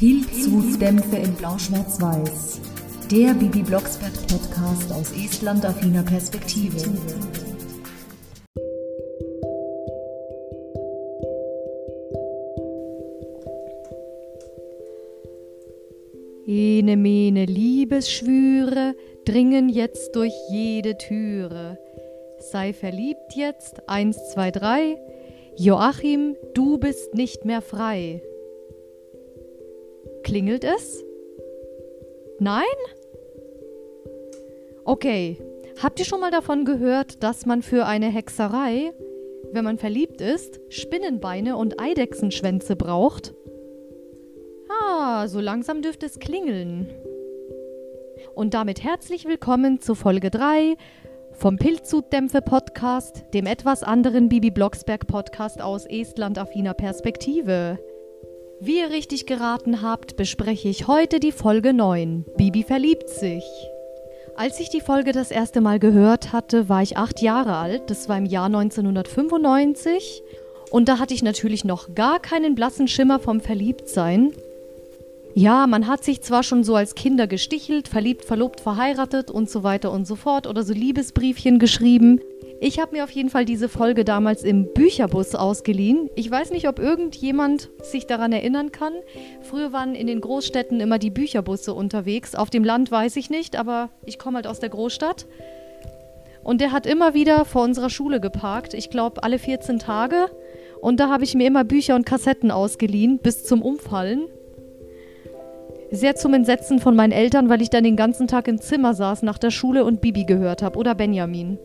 Pilzhutdämpfe in Blau-Schwarz-Weiß. Der Bibi Blocksberg Podcast aus Estland-affiner Perspektive. Ene mene Liebesschwüre dringen jetzt durch jede Türe. Sei verliebt jetzt, eins, zwei, drei. Joachim, du bist nicht mehr frei. Klingelt es? Nein? Okay. Habt ihr schon mal davon gehört, dass man für eine Hexerei, wenn man verliebt ist, Spinnenbeine und Eidechsenschwänze braucht? Ah, so langsam dürfte es klingeln. Und damit herzlich willkommen zu Folge 3 vom Pilzhutdämpfe Podcast, dem etwas anderen Bibi Blocksberg Podcast aus Estland-affiner Perspektive. Wie ihr richtig geraten habt, bespreche ich heute die Folge 9. Bibi verliebt sich. Als ich die Folge das erste Mal gehört hatte, war ich acht Jahre alt. Das war im Jahr 1995. Und da hatte ich natürlich noch gar keinen blassen Schimmer vom Verliebtsein. Ja, man hat sich zwar schon so als Kinder gestichelt, verliebt, verlobt, verheiratet und so weiter und so fort oder so Liebesbriefchen geschrieben. Ich habe mir auf jeden Fall diese Folge damals im Bücherbus ausgeliehen. Ich weiß nicht, ob irgendjemand sich daran erinnern kann. Früher waren in den Großstädten immer die Bücherbusse unterwegs. Auf dem Land weiß ich nicht, aber ich komme halt aus der Großstadt. Und der hat immer wieder vor unserer Schule geparkt. Ich glaube, alle 14 Tage. Und da habe ich mir immer Bücher und Kassetten ausgeliehen, bis zum Umfallen. Sehr zum Entsetzen von meinen Eltern, weil ich dann den ganzen Tag im Zimmer saß nach der Schule und Bibi gehört habe oder Benjamin.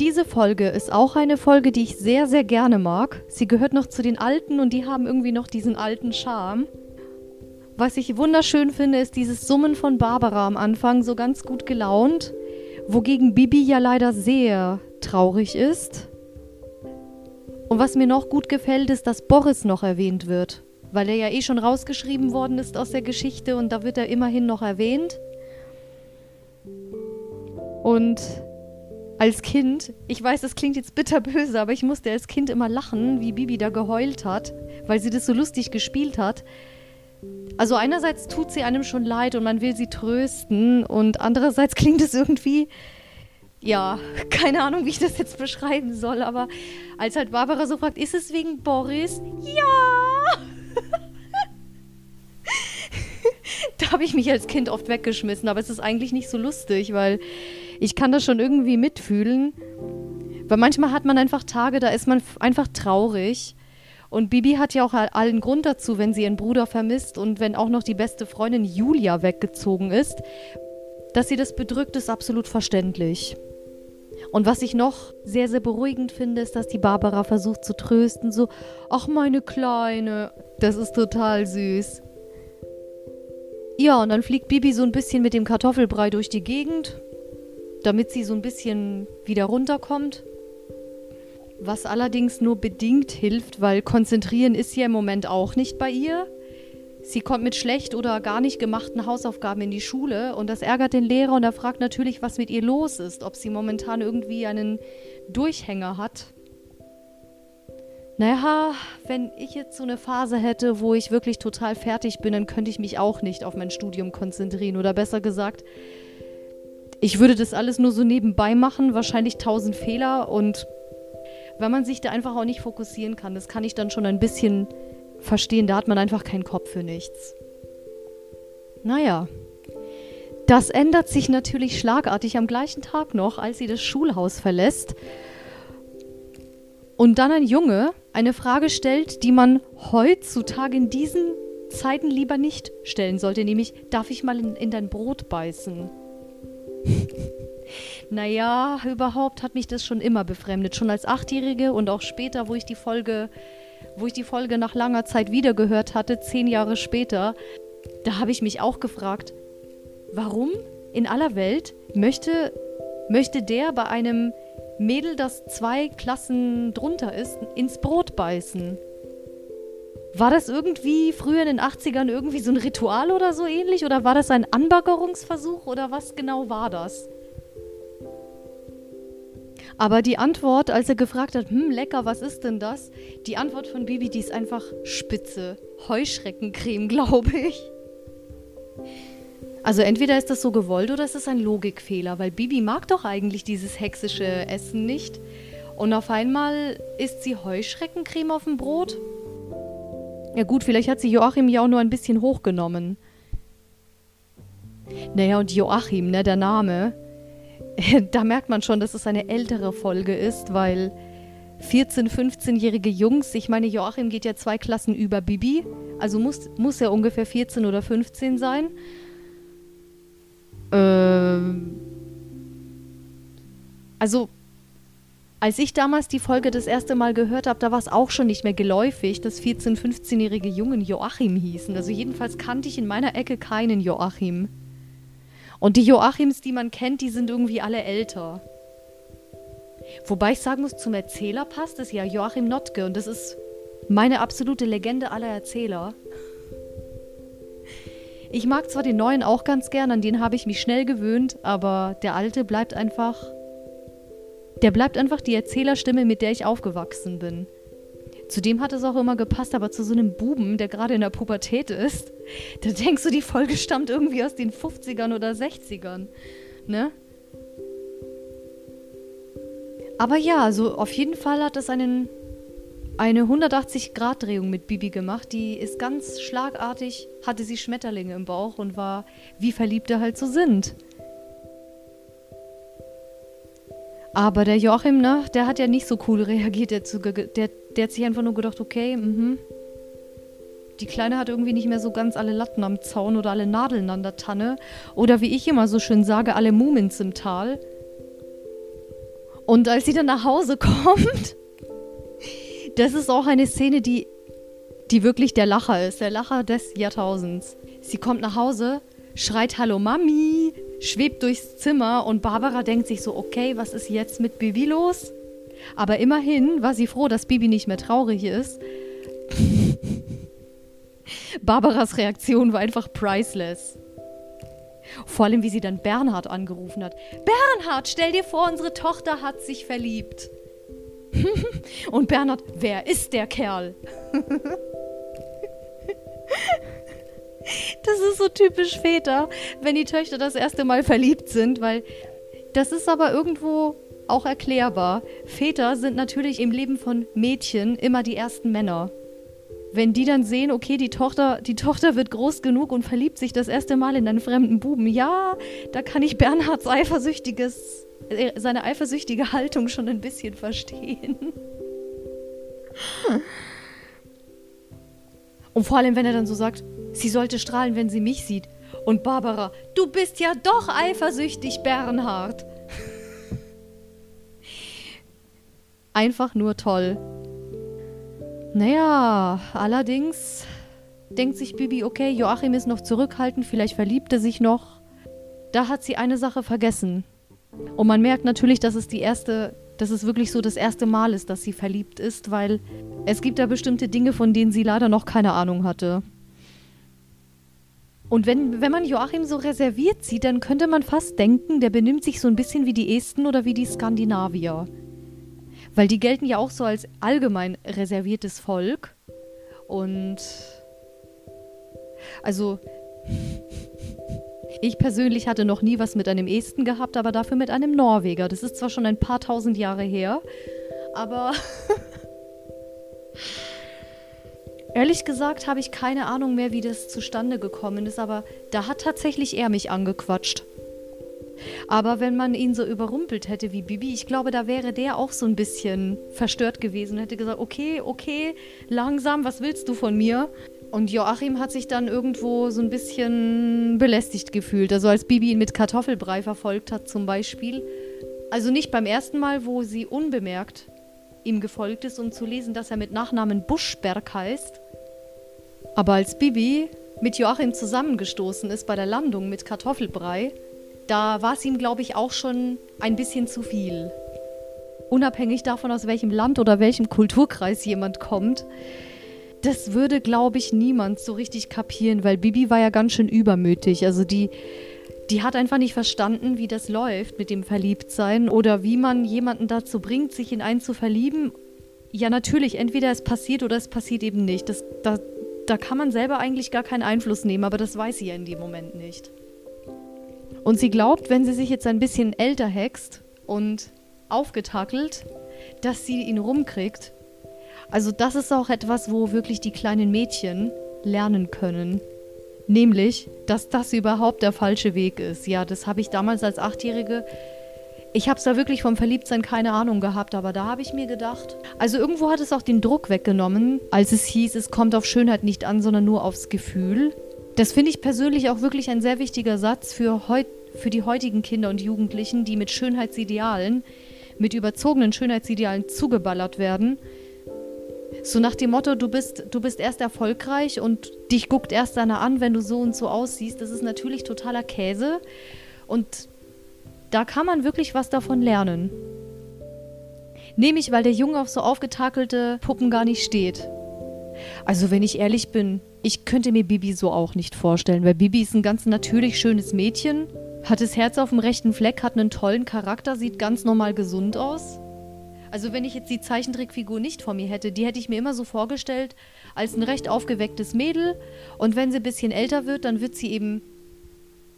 Diese Folge ist auch eine Folge, die ich sehr, sehr gerne mag. Sie gehört noch zu den alten und die haben irgendwie noch diesen alten Charme. Was ich wunderschön finde, ist dieses Summen von Barbara am Anfang, so ganz gut gelaunt, wogegen Bibi ja leider sehr traurig ist. Und was mir noch gut gefällt, ist, dass Boris noch erwähnt wird, weil er ja eh schon rausgeschrieben worden ist aus der Geschichte und da wird er immerhin noch erwähnt. Und als Kind, ich weiß, das klingt jetzt bitterböse, aber ich musste als Kind immer lachen, wie Bibi da geheult hat, weil sie das so lustig gespielt hat. Also einerseits tut sie einem schon leid und man will sie trösten und andererseits klingt es irgendwie, ja, keine Ahnung, wie ich das jetzt beschreiben soll, aber als halt Barbara so fragt, ist es wegen Boris? Ja! da habe ich mich als Kind oft weggeschmissen, aber es ist eigentlich nicht so lustig, weil ich kann das schon irgendwie mitfühlen. Weil manchmal hat man einfach Tage, da ist man einfach traurig. Und Bibi hat ja auch allen Grund dazu, wenn sie ihren Bruder vermisst und wenn auch noch die beste Freundin Julia weggezogen ist. Dass sie das bedrückt, ist absolut verständlich. Und was ich noch sehr, sehr beruhigend finde, ist, dass die Barbara versucht zu trösten. So, ach meine Kleine, das ist total süß. Ja, und dann fliegt Bibi so ein bisschen mit dem Kartoffelbrei durch die Gegend damit sie so ein bisschen wieder runterkommt. Was allerdings nur bedingt hilft, weil konzentrieren ist ja im Moment auch nicht bei ihr. Sie kommt mit schlecht oder gar nicht gemachten Hausaufgaben in die Schule und das ärgert den Lehrer und er fragt natürlich, was mit ihr los ist, ob sie momentan irgendwie einen Durchhänger hat. Naja, wenn ich jetzt so eine Phase hätte, wo ich wirklich total fertig bin, dann könnte ich mich auch nicht auf mein Studium konzentrieren. Oder besser gesagt, ich würde das alles nur so nebenbei machen, wahrscheinlich tausend Fehler und wenn man sich da einfach auch nicht fokussieren kann, das kann ich dann schon ein bisschen verstehen, da hat man einfach keinen Kopf für nichts. Naja, das ändert sich natürlich schlagartig am gleichen Tag noch, als sie das Schulhaus verlässt und dann ein Junge eine Frage stellt, die man heutzutage in diesen Zeiten lieber nicht stellen sollte, nämlich darf ich mal in, in dein Brot beißen? naja, überhaupt hat mich das schon immer befremdet. Schon als Achtjährige und auch später, wo ich die Folge, wo ich die Folge nach langer Zeit wiedergehört hatte, zehn Jahre später, da habe ich mich auch gefragt, warum in aller Welt möchte, möchte der bei einem Mädel, das zwei Klassen drunter ist, ins Brot beißen? War das irgendwie früher in den 80ern irgendwie so ein Ritual oder so ähnlich? Oder war das ein Anbaggerungsversuch oder was genau war das? Aber die Antwort, als er gefragt hat, hm, lecker, was ist denn das? Die Antwort von Bibi, die ist einfach spitze. Heuschreckencreme, glaube ich. Also entweder ist das so gewollt oder ist es ein Logikfehler, weil Bibi mag doch eigentlich dieses hexische Essen nicht. Und auf einmal isst sie Heuschreckencreme auf dem Brot? Ja gut, vielleicht hat sie Joachim ja auch nur ein bisschen hochgenommen. Naja, und Joachim, ne, der Name, da merkt man schon, dass es eine ältere Folge ist, weil 14-, 15-jährige Jungs, ich meine, Joachim geht ja zwei Klassen über Bibi, also muss, muss er ungefähr 14 oder 15 sein. Ähm, also, als ich damals die Folge das erste Mal gehört habe, da war es auch schon nicht mehr geläufig, dass 14-, 15-jährige Jungen Joachim hießen. Also jedenfalls kannte ich in meiner Ecke keinen Joachim. Und die Joachims, die man kennt, die sind irgendwie alle älter. Wobei ich sagen muss, zum Erzähler passt es ja Joachim Notke und das ist meine absolute Legende aller Erzähler. Ich mag zwar den neuen auch ganz gern, an den habe ich mich schnell gewöhnt, aber der alte bleibt einfach. Der bleibt einfach die Erzählerstimme, mit der ich aufgewachsen bin. Zudem hat es auch immer gepasst, aber zu so einem Buben, der gerade in der Pubertät ist, da denkst du, die Folge stammt irgendwie aus den 50ern oder 60ern. Ne? Aber ja, also auf jeden Fall hat es einen, eine 180-Grad-Drehung mit Bibi gemacht. Die ist ganz schlagartig, hatte sie Schmetterlinge im Bauch und war, wie Verliebte halt so sind. Aber der Joachim, ne, der hat ja nicht so cool reagiert. Der, der, der hat sich einfach nur gedacht, okay, mhm. Die Kleine hat irgendwie nicht mehr so ganz alle Latten am Zaun oder alle Nadeln an der Tanne. Oder wie ich immer so schön sage, alle Mumins im Tal. Und als sie dann nach Hause kommt, das ist auch eine Szene, die, die wirklich der Lacher ist, der Lacher des Jahrtausends. Sie kommt nach Hause, schreit Hallo Mami, schwebt durchs Zimmer und Barbara denkt sich so, okay, was ist jetzt mit Bibi los? Aber immerhin war sie froh, dass Bibi nicht mehr traurig ist. Barbaras Reaktion war einfach priceless. Vor allem, wie sie dann Bernhard angerufen hat. Bernhard, stell dir vor, unsere Tochter hat sich verliebt. Und Bernhard, wer ist der Kerl? Das ist so typisch Väter, wenn die Töchter das erste Mal verliebt sind, weil das ist aber irgendwo auch erklärbar. Väter sind natürlich im Leben von Mädchen immer die ersten Männer. Wenn die dann sehen, okay, die Tochter, die Tochter wird groß genug und verliebt sich das erste Mal in einen fremden Buben, ja, da kann ich Bernhards eifersüchtiges, äh, seine eifersüchtige Haltung schon ein bisschen verstehen. Und vor allem, wenn er dann so sagt, sie sollte strahlen, wenn sie mich sieht. Und Barbara, du bist ja doch eifersüchtig, Bernhard. Einfach nur toll. Naja, allerdings denkt sich Bibi, okay, Joachim ist noch zurückhaltend, vielleicht verliebt er sich noch. Da hat sie eine Sache vergessen. Und man merkt natürlich, dass es die erste, dass es wirklich so das erste Mal ist, dass sie verliebt ist, weil es gibt da bestimmte Dinge, von denen sie leider noch keine Ahnung hatte. Und wenn, wenn man Joachim so reserviert sieht, dann könnte man fast denken, der benimmt sich so ein bisschen wie die Esten oder wie die Skandinavier. Weil die gelten ja auch so als allgemein reserviertes Volk. Und also ich persönlich hatte noch nie was mit einem Esten gehabt, aber dafür mit einem Norweger. Das ist zwar schon ein paar tausend Jahre her, aber ehrlich gesagt habe ich keine Ahnung mehr, wie das zustande gekommen ist, aber da hat tatsächlich er mich angequatscht. Aber wenn man ihn so überrumpelt hätte wie Bibi, ich glaube, da wäre der auch so ein bisschen verstört gewesen und hätte gesagt, okay, okay, langsam, was willst du von mir? Und Joachim hat sich dann irgendwo so ein bisschen belästigt gefühlt. Also als Bibi ihn mit Kartoffelbrei verfolgt hat zum Beispiel. Also nicht beim ersten Mal, wo sie unbemerkt ihm gefolgt ist, um zu lesen, dass er mit Nachnamen Buschberg heißt. Aber als Bibi mit Joachim zusammengestoßen ist bei der Landung mit Kartoffelbrei, da war es ihm, glaube ich, auch schon ein bisschen zu viel. Unabhängig davon, aus welchem Land oder welchem Kulturkreis jemand kommt. Das würde, glaube ich, niemand so richtig kapieren, weil Bibi war ja ganz schön übermütig. Also die, Die hat einfach nicht verstanden, wie das läuft mit dem Verliebtsein oder wie man jemanden dazu bringt, sich in einen zu verlieben. Ja, natürlich, entweder es passiert oder es passiert eben nicht. Das, da, da kann man selber eigentlich gar keinen Einfluss nehmen, aber das weiß sie ja in dem Moment nicht. Und sie glaubt, wenn sie sich jetzt ein bisschen älter hext und aufgetackelt, dass sie ihn rumkriegt. Also das ist auch etwas, wo wirklich die kleinen Mädchen lernen können. Nämlich, dass das überhaupt der falsche Weg ist. Ja, das habe ich damals als Achtjährige. Ich habe es da wirklich vom Verliebtsein keine Ahnung gehabt, aber da habe ich mir gedacht. Also irgendwo hat es auch den Druck weggenommen, als es hieß, es kommt auf Schönheit nicht an, sondern nur aufs Gefühl. Das finde ich persönlich auch wirklich ein sehr wichtiger Satz für, heut, für die heutigen Kinder und Jugendlichen, die mit Schönheitsidealen, mit überzogenen Schönheitsidealen zugeballert werden so nach dem Motto, du bist, du bist erst erfolgreich und dich guckt erst einer an, wenn du so und so aussiehst. Das ist natürlich totaler Käse. Und da kann man wirklich was davon lernen. Nämlich, weil der Junge auf so aufgetakelte Puppen gar nicht steht. Also, wenn ich ehrlich bin, ich könnte mir Bibi so auch nicht vorstellen, weil Bibi ist ein ganz natürlich schönes Mädchen, hat das Herz auf dem rechten Fleck, hat einen tollen Charakter, sieht ganz normal gesund aus. Also wenn ich jetzt die Zeichentrickfigur nicht vor mir hätte, die hätte ich mir immer so vorgestellt als ein recht aufgewecktes Mädel. Und wenn sie ein bisschen älter wird, dann wird sie eben,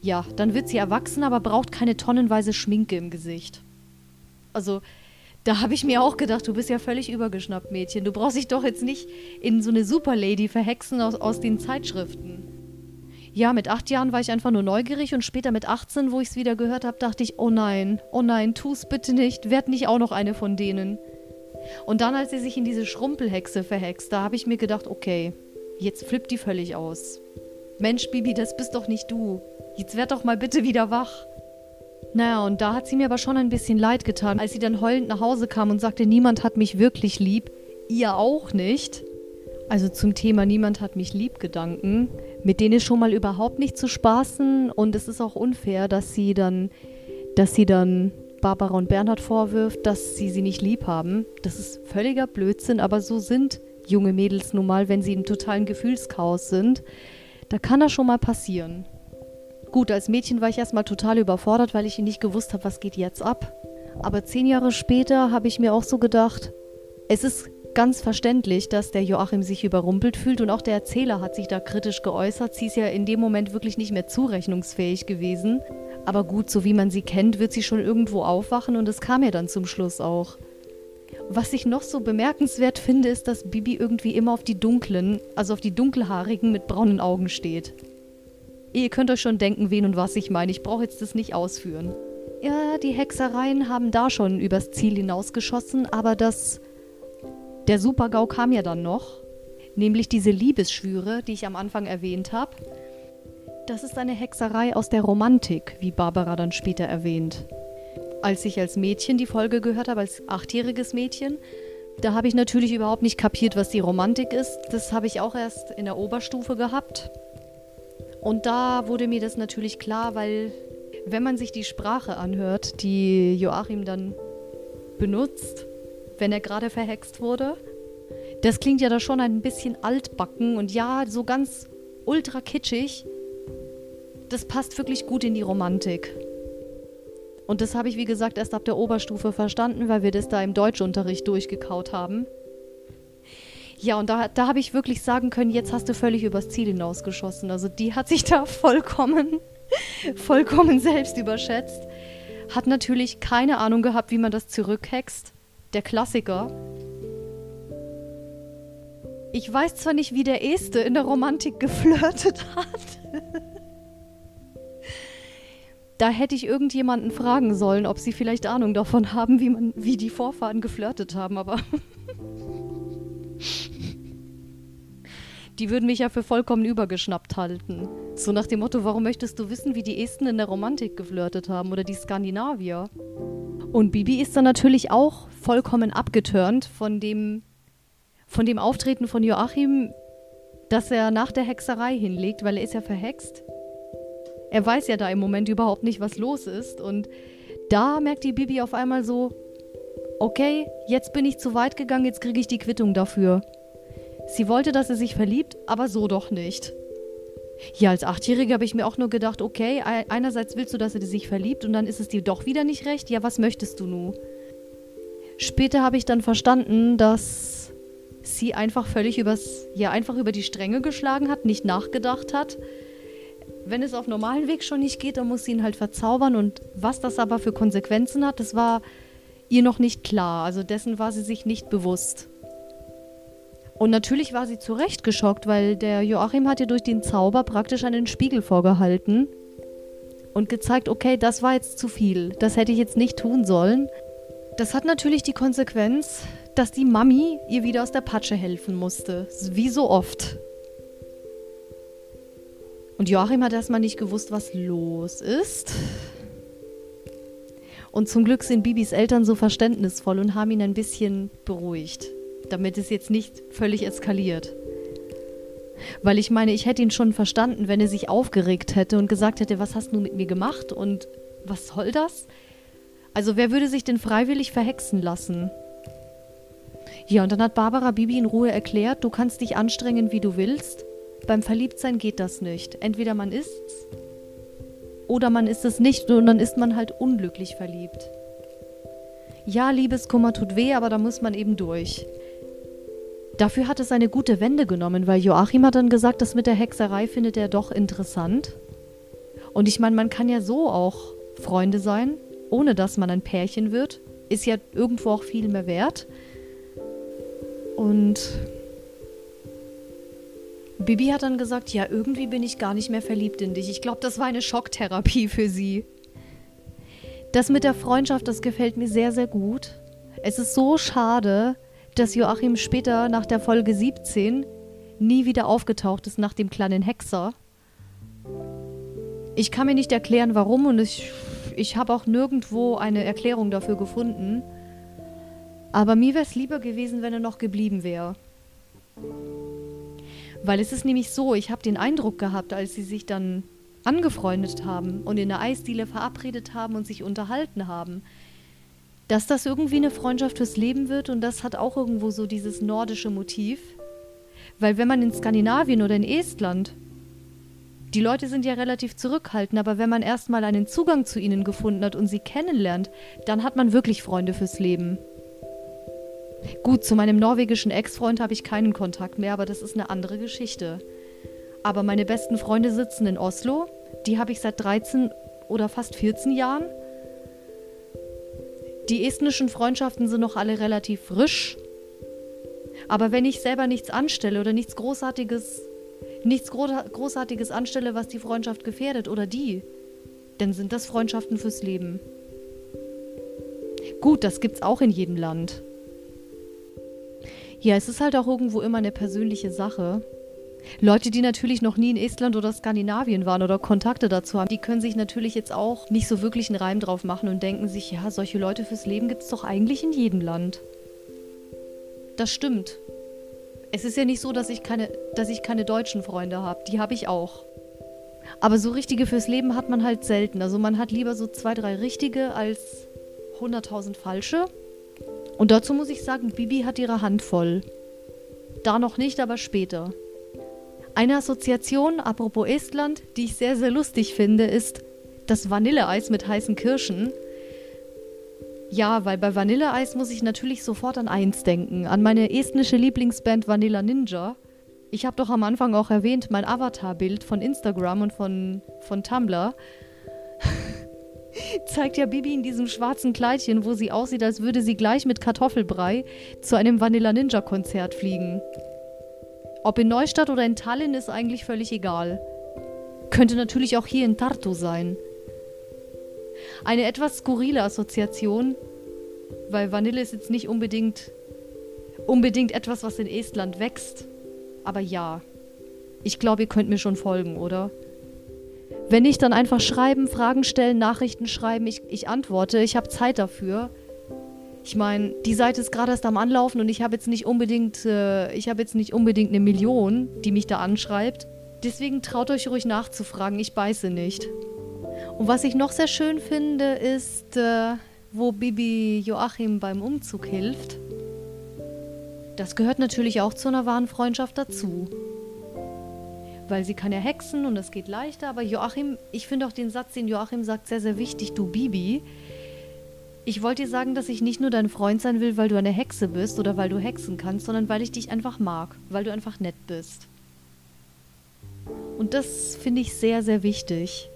ja, dann wird sie erwachsen, aber braucht keine tonnenweise Schminke im Gesicht. Also da habe ich mir auch gedacht, du bist ja völlig übergeschnappt, Mädchen. Du brauchst dich doch jetzt nicht in so eine Superlady verhexen aus, aus den Zeitschriften. Ja, mit acht Jahren war ich einfach nur neugierig und später mit 18, wo ich es wieder gehört habe, dachte ich, oh nein, oh nein, tu's bitte nicht, werd nicht auch noch eine von denen. Und dann, als sie sich in diese Schrumpelhexe verhext, da habe ich mir gedacht, okay, jetzt flippt die völlig aus. Mensch, Bibi, das bist doch nicht du. Jetzt werd doch mal bitte wieder wach. Naja, und da hat sie mir aber schon ein bisschen leid getan, als sie dann heulend nach Hause kam und sagte, niemand hat mich wirklich lieb. Ihr auch nicht. Also zum Thema Niemand hat mich lieb Gedanken mit denen ist schon mal überhaupt nicht zu spaßen und es ist auch unfair, dass sie dann, dass sie dann Barbara und Bernhard vorwirft, dass sie sie nicht lieb haben. Das ist völliger Blödsinn, aber so sind junge Mädels nun mal, wenn sie im totalen Gefühlschaos sind. Da kann das schon mal passieren. Gut, als Mädchen war ich erstmal total überfordert, weil ich nicht gewusst habe, was geht jetzt ab. Aber zehn Jahre später habe ich mir auch so gedacht, es ist ganz verständlich, dass der Joachim sich überrumpelt fühlt und auch der Erzähler hat sich da kritisch geäußert. Sie ist ja in dem Moment wirklich nicht mehr zurechnungsfähig gewesen. Aber gut, so wie man sie kennt, wird sie schon irgendwo aufwachen und es kam ja dann zum Schluss auch. Was ich noch so bemerkenswert finde, ist, dass Bibi irgendwie immer auf die dunklen, also auf die dunkelhaarigen mit braunen Augen steht. Ihr könnt euch schon denken, wen und was ich meine. Ich brauche jetzt das nicht ausführen. Ja, die Hexereien haben da schon übers Ziel hinausgeschossen, aber das der Super-GAU kam ja dann noch, nämlich diese Liebesschwüre, die ich am Anfang erwähnt habe. Das ist eine Hexerei aus der Romantik, wie Barbara dann später erwähnt. Als ich als Mädchen die Folge gehört habe, als achtjähriges Mädchen, da habe ich natürlich überhaupt nicht kapiert, was die Romantik ist. Das habe ich auch erst in der Oberstufe gehabt. Und da wurde mir das natürlich klar, weil wenn man sich die Sprache anhört, die Joachim dann benutzt, wenn er gerade verhext wurde. Das klingt ja da schon ein bisschen altbacken und ja, so ganz ultra kitschig. Das passt wirklich gut in die Romantik. Und das habe ich, wie gesagt, erst ab der Oberstufe verstanden, weil wir das da im Deutschunterricht durchgekaut haben. Ja, und da, da habe ich wirklich sagen können, jetzt hast du völlig übers Ziel hinausgeschossen. Also die hat sich da vollkommen, vollkommen selbst überschätzt. Hat natürlich keine Ahnung gehabt, wie man das zurückhext der Klassiker. Ich weiß zwar nicht, wie der Este in der Romantik geflirtet hat. da hätte ich irgendjemanden fragen sollen, ob sie vielleicht Ahnung davon haben, wie, man, wie die Vorfahren geflirtet haben, aber. die würden mich ja für vollkommen übergeschnappt halten. So nach dem Motto, warum möchtest du wissen, wie die Esten in der Romantik geflirtet haben oder die Skandinavier? Und Bibi ist dann natürlich auch vollkommen abgeturnt von dem, von dem Auftreten von Joachim, das er nach der Hexerei hinlegt, weil er ist ja verhext. Er weiß ja da im Moment überhaupt nicht, was los ist. Und da merkt die Bibi auf einmal so, okay, jetzt bin ich zu weit gegangen, jetzt kriege ich die Quittung dafür. Sie wollte, dass er sich verliebt, aber so doch nicht. Ja, als Achtjährige habe ich mir auch nur gedacht, okay, einerseits willst du, dass er sich verliebt und dann ist es dir doch wieder nicht recht. Ja, was möchtest du nun? Später habe ich dann verstanden, dass sie einfach völlig übers, ja, einfach über die Stränge geschlagen hat, nicht nachgedacht hat. Wenn es auf normalen Weg schon nicht geht, dann muss sie ihn halt verzaubern und was das aber für Konsequenzen hat, das war ihr noch nicht klar. Also dessen war sie sich nicht bewusst. Und natürlich war sie zu Recht geschockt, weil der Joachim hat ihr durch den Zauber praktisch einen Spiegel vorgehalten und gezeigt, okay, das war jetzt zu viel, das hätte ich jetzt nicht tun sollen. Das hat natürlich die Konsequenz, dass die Mami ihr wieder aus der Patsche helfen musste, wie so oft. Und Joachim hat erstmal nicht gewusst, was los ist. Und zum Glück sind Bibis Eltern so verständnisvoll und haben ihn ein bisschen beruhigt damit es jetzt nicht völlig eskaliert. Weil ich meine, ich hätte ihn schon verstanden, wenn er sich aufgeregt hätte und gesagt hätte, was hast du mit mir gemacht und was soll das? Also wer würde sich denn freiwillig verhexen lassen? Ja, und dann hat Barbara Bibi in Ruhe erklärt, du kannst dich anstrengen, wie du willst. Beim Verliebtsein geht das nicht. Entweder man ist's oder man ist es nicht und dann ist man halt unglücklich verliebt. Ja, Liebeskummer tut weh, aber da muss man eben durch. Dafür hat es eine gute Wende genommen, weil Joachim hat dann gesagt, das mit der Hexerei findet er doch interessant. Und ich meine, man kann ja so auch Freunde sein, ohne dass man ein Pärchen wird. Ist ja irgendwo auch viel mehr wert. Und Bibi hat dann gesagt, ja, irgendwie bin ich gar nicht mehr verliebt in dich. Ich glaube, das war eine Schocktherapie für sie. Das mit der Freundschaft, das gefällt mir sehr, sehr gut. Es ist so schade, dass Joachim später nach der Folge 17 nie wieder aufgetaucht ist nach dem kleinen Hexer. Ich kann mir nicht erklären, warum und ich, ich habe auch nirgendwo eine Erklärung dafür gefunden. Aber mir wäre es lieber gewesen, wenn er noch geblieben wäre. Weil es ist nämlich so, ich habe den Eindruck gehabt, als sie sich dann angefreundet haben und in der Eisdiele verabredet haben und sich unterhalten haben, dass das irgendwie eine Freundschaft fürs Leben wird und das hat auch irgendwo so dieses nordische Motiv. Weil wenn man in Skandinavien oder in Estland, die Leute sind ja relativ zurückhaltend, aber wenn man erstmal einen Zugang zu ihnen gefunden hat und sie kennenlernt, dann hat man wirklich Freunde fürs Leben. Gut, zu meinem norwegischen Ex-Freund habe ich keinen Kontakt mehr, aber das ist eine andere Geschichte. Aber meine besten Freunde sitzen in Oslo, die habe ich seit 13 oder fast 14 Jahren die estnischen Freundschaften sind noch alle relativ frisch. Aber wenn ich selber nichts anstelle oder nichts Großartiges, nichts Großartiges anstelle, was die Freundschaft gefährdet oder die, dann sind das Freundschaften fürs Leben. Gut, das gibt's auch in jedem Land. Ja, es ist halt auch irgendwo immer eine persönliche Sache. Leute, die natürlich noch nie in Estland oder Skandinavien waren oder Kontakte dazu haben, die können sich natürlich jetzt auch nicht so wirklich einen Reim drauf machen und denken sich, ja, solche Leute fürs Leben gibt es doch eigentlich in jedem Land. Das stimmt. Es ist ja nicht so, dass ich keine, dass ich keine deutschen Freunde habe. Die habe ich auch. Aber so richtige fürs Leben hat man halt selten. Also man hat lieber so zwei, drei richtige als 100.000 falsche. Und dazu muss ich sagen, Bibi hat ihre Hand voll. Da noch nicht, aber später. Eine Assoziation, apropos Estland, die ich sehr, sehr lustig finde, ist das Vanilleeis mit heißen Kirschen. Ja, weil bei Vanilleeis muss ich natürlich sofort an eins denken, an meine estnische Lieblingsband Vanilla Ninja. Ich habe doch am Anfang auch erwähnt, mein Avatarbild von Instagram und von, von Tumblr zeigt ja Bibi in diesem schwarzen Kleidchen, wo sie aussieht, als würde sie gleich mit Kartoffelbrei zu einem Vanilla Ninja Konzert fliegen. Ob in Neustadt oder in Tallinn ist eigentlich völlig egal. Könnte natürlich auch hier in Tartu sein. Eine etwas skurrile Assoziation, weil Vanille ist jetzt nicht unbedingt unbedingt etwas, was in Estland wächst. Aber ja, ich glaube, ihr könnt mir schon folgen, oder? Wenn nicht, dann einfach schreiben, Fragen stellen, Nachrichten schreiben. Ich, ich antworte, ich habe Zeit dafür. Ich meine, die Seite ist gerade erst am Anlaufen und ich habe jetzt nicht unbedingt, äh, ich habe jetzt nicht unbedingt eine Million, die mich da anschreibt. Deswegen traut euch ruhig nachzufragen, ich beiße nicht. Und was ich noch sehr schön finde, ist, äh, wo Bibi Joachim beim Umzug hilft. Das gehört natürlich auch zu einer wahren Freundschaft dazu. weil sie kann ja hexen und es geht leichter. Aber Joachim, ich finde auch den Satz, den Joachim sagt, sehr, sehr wichtig, du Bibi. Ich wollte dir sagen, dass ich nicht nur dein Freund sein will, weil du eine Hexe bist oder weil du hexen kannst, sondern weil ich dich einfach mag, weil du einfach nett bist. Und das finde ich sehr, sehr wichtig.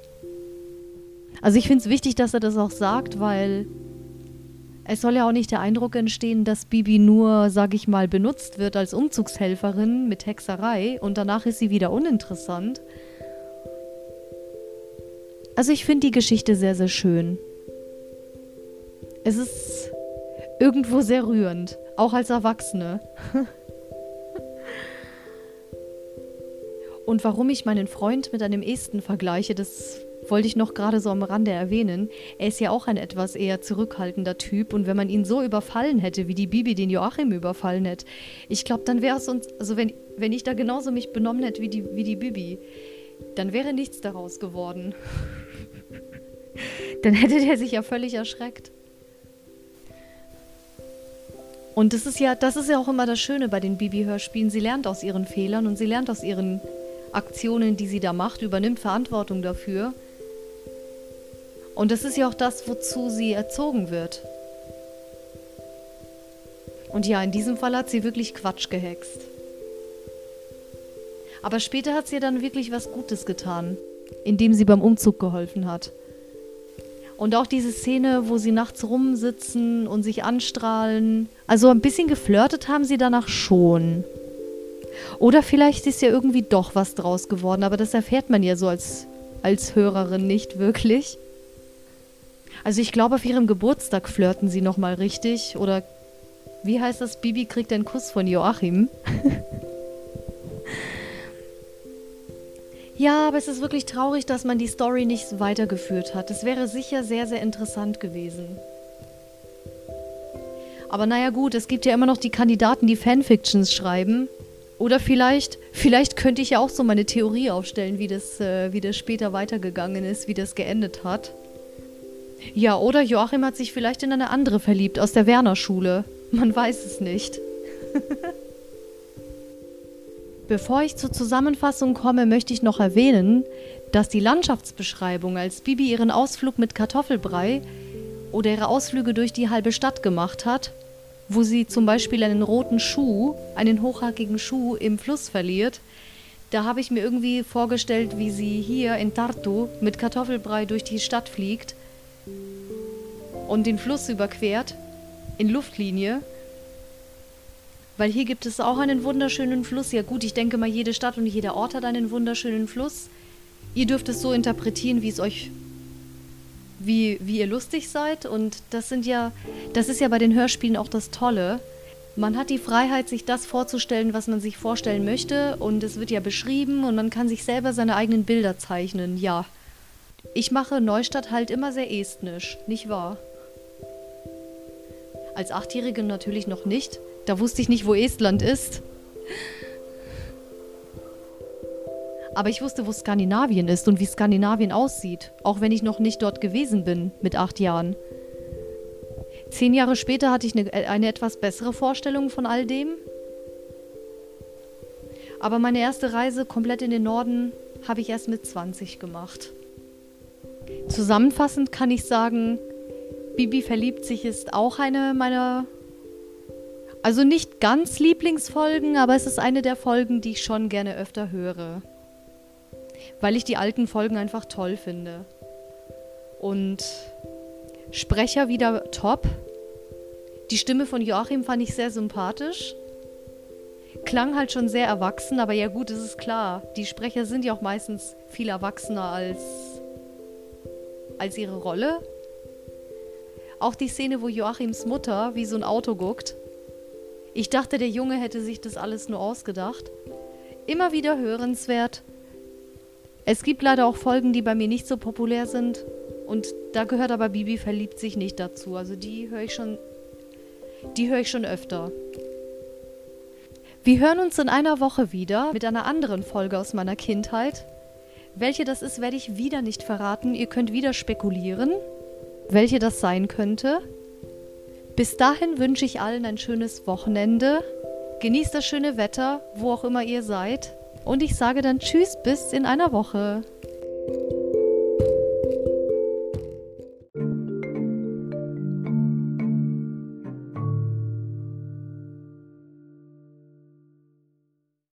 Also ich finde es wichtig, dass er das auch sagt, weil es soll ja auch nicht der Eindruck entstehen, dass Bibi nur, sag ich mal, benutzt wird als Umzugshelferin mit Hexerei und danach ist sie wieder uninteressant. Also ich finde die Geschichte sehr, sehr schön. Es ist irgendwo sehr rührend, auch als Erwachsene. Und warum ich meinen Freund mit einem Esten vergleiche, das wollte ich noch gerade so am Rande erwähnen. Er ist ja auch ein etwas eher zurückhaltender Typ und wenn man ihn so überfallen hätte, wie die Bibi den Joachim überfallen hätte, ich glaube, dann wäre es uns, also wenn, wenn ich da genauso mich benommen hätte wie die, wie die Bibi, dann wäre nichts daraus geworden. dann hätte der sich ja völlig erschreckt. Und das ist ja, das ist ja auch immer das Schöne bei den Bibi-Hörspielen. Sie lernt aus ihren Fehlern und sie lernt aus ihren Aktionen, die sie da macht, übernimmt Verantwortung dafür. Und das ist ja auch das, wozu sie erzogen wird. Und ja, in diesem Fall hat sie wirklich Quatsch gehext. Aber später hat sie dann wirklich was Gutes getan, indem sie beim Umzug geholfen hat. Und auch diese Szene, wo sie nachts rumsitzen und sich anstrahlen. Also ein bisschen geflirtet haben sie danach schon. Oder vielleicht ist ja irgendwie doch was draus geworden, aber das erfährt man ja so als, als Hörerin nicht wirklich. Also ich glaube, auf ihrem Geburtstag flirten sie nochmal richtig. Oder wie heißt das? Bibi kriegt einen Kuss von Joachim. Ja, aber es ist wirklich traurig, dass man die Story nicht weitergeführt hat. Es wäre sicher sehr, sehr interessant gewesen. Aber naja gut, es gibt ja immer noch die Kandidaten, die Fanfictions schreiben. Oder vielleicht, vielleicht könnte ich ja auch so meine Theorie aufstellen, wie das, äh, wie das später weitergegangen ist, wie das geendet hat. Ja, oder Joachim hat sich vielleicht in eine andere verliebt aus der Werner-Schule. Man weiß es nicht. Bevor ich zur Zusammenfassung komme, möchte ich noch erwähnen, dass die Landschaftsbeschreibung, als Bibi ihren Ausflug mit Kartoffelbrei oder ihre Ausflüge durch die halbe Stadt gemacht hat, wo sie zum Beispiel einen roten Schuh, einen hochhackigen Schuh im Fluss verliert, da habe ich mir irgendwie vorgestellt, wie sie hier in Tartu mit Kartoffelbrei durch die Stadt fliegt und den Fluss überquert in Luftlinie weil hier gibt es auch einen wunderschönen Fluss. Ja gut, ich denke mal, jede Stadt und jeder Ort hat einen wunderschönen Fluss. Ihr dürft es so interpretieren, wie es euch, wie, wie ihr lustig seid. Und das sind ja, das ist ja bei den Hörspielen auch das Tolle. Man hat die Freiheit, sich das vorzustellen, was man sich vorstellen möchte. Und es wird ja beschrieben und man kann sich selber seine eigenen Bilder zeichnen. Ja. Ich mache Neustadt halt immer sehr estnisch, nicht wahr? Als Achtjährige natürlich noch nicht. Da wusste ich nicht, wo Estland ist. Aber ich wusste, wo Skandinavien ist und wie Skandinavien aussieht, auch wenn ich noch nicht dort gewesen bin mit acht Jahren. Zehn Jahre später hatte ich eine, eine etwas bessere Vorstellung von all dem. Aber meine erste Reise komplett in den Norden habe ich erst mit 20 gemacht. Zusammenfassend kann ich sagen, Bibi verliebt sich ist auch eine meiner also nicht ganz Lieblingsfolgen, aber es ist eine der Folgen, die ich schon gerne öfter höre. Weil ich die alten Folgen einfach toll finde. Und Sprecher wieder top. Die Stimme von Joachim fand ich sehr sympathisch. Klang halt schon sehr erwachsen, aber ja gut, es ist klar. Die Sprecher sind ja auch meistens viel erwachsener als, als ihre Rolle. Auch die Szene, wo Joachims Mutter wie so ein Auto guckt ich dachte, der Junge hätte sich das alles nur ausgedacht. Immer wieder hörenswert. Es gibt leider auch Folgen, die bei mir nicht so populär sind. Und da gehört aber Bibi verliebt sich nicht dazu. Also die höre ich schon. Die höre ich schon öfter. Wir hören uns in einer Woche wieder mit einer anderen Folge aus meiner Kindheit. Welche das ist, werde ich wieder nicht verraten. Ihr könnt wieder spekulieren, welche das sein könnte. Bis dahin wünsche ich allen ein schönes Wochenende. Genießt das schöne Wetter, wo auch immer ihr seid. Und ich sage dann Tschüss bis in einer Woche.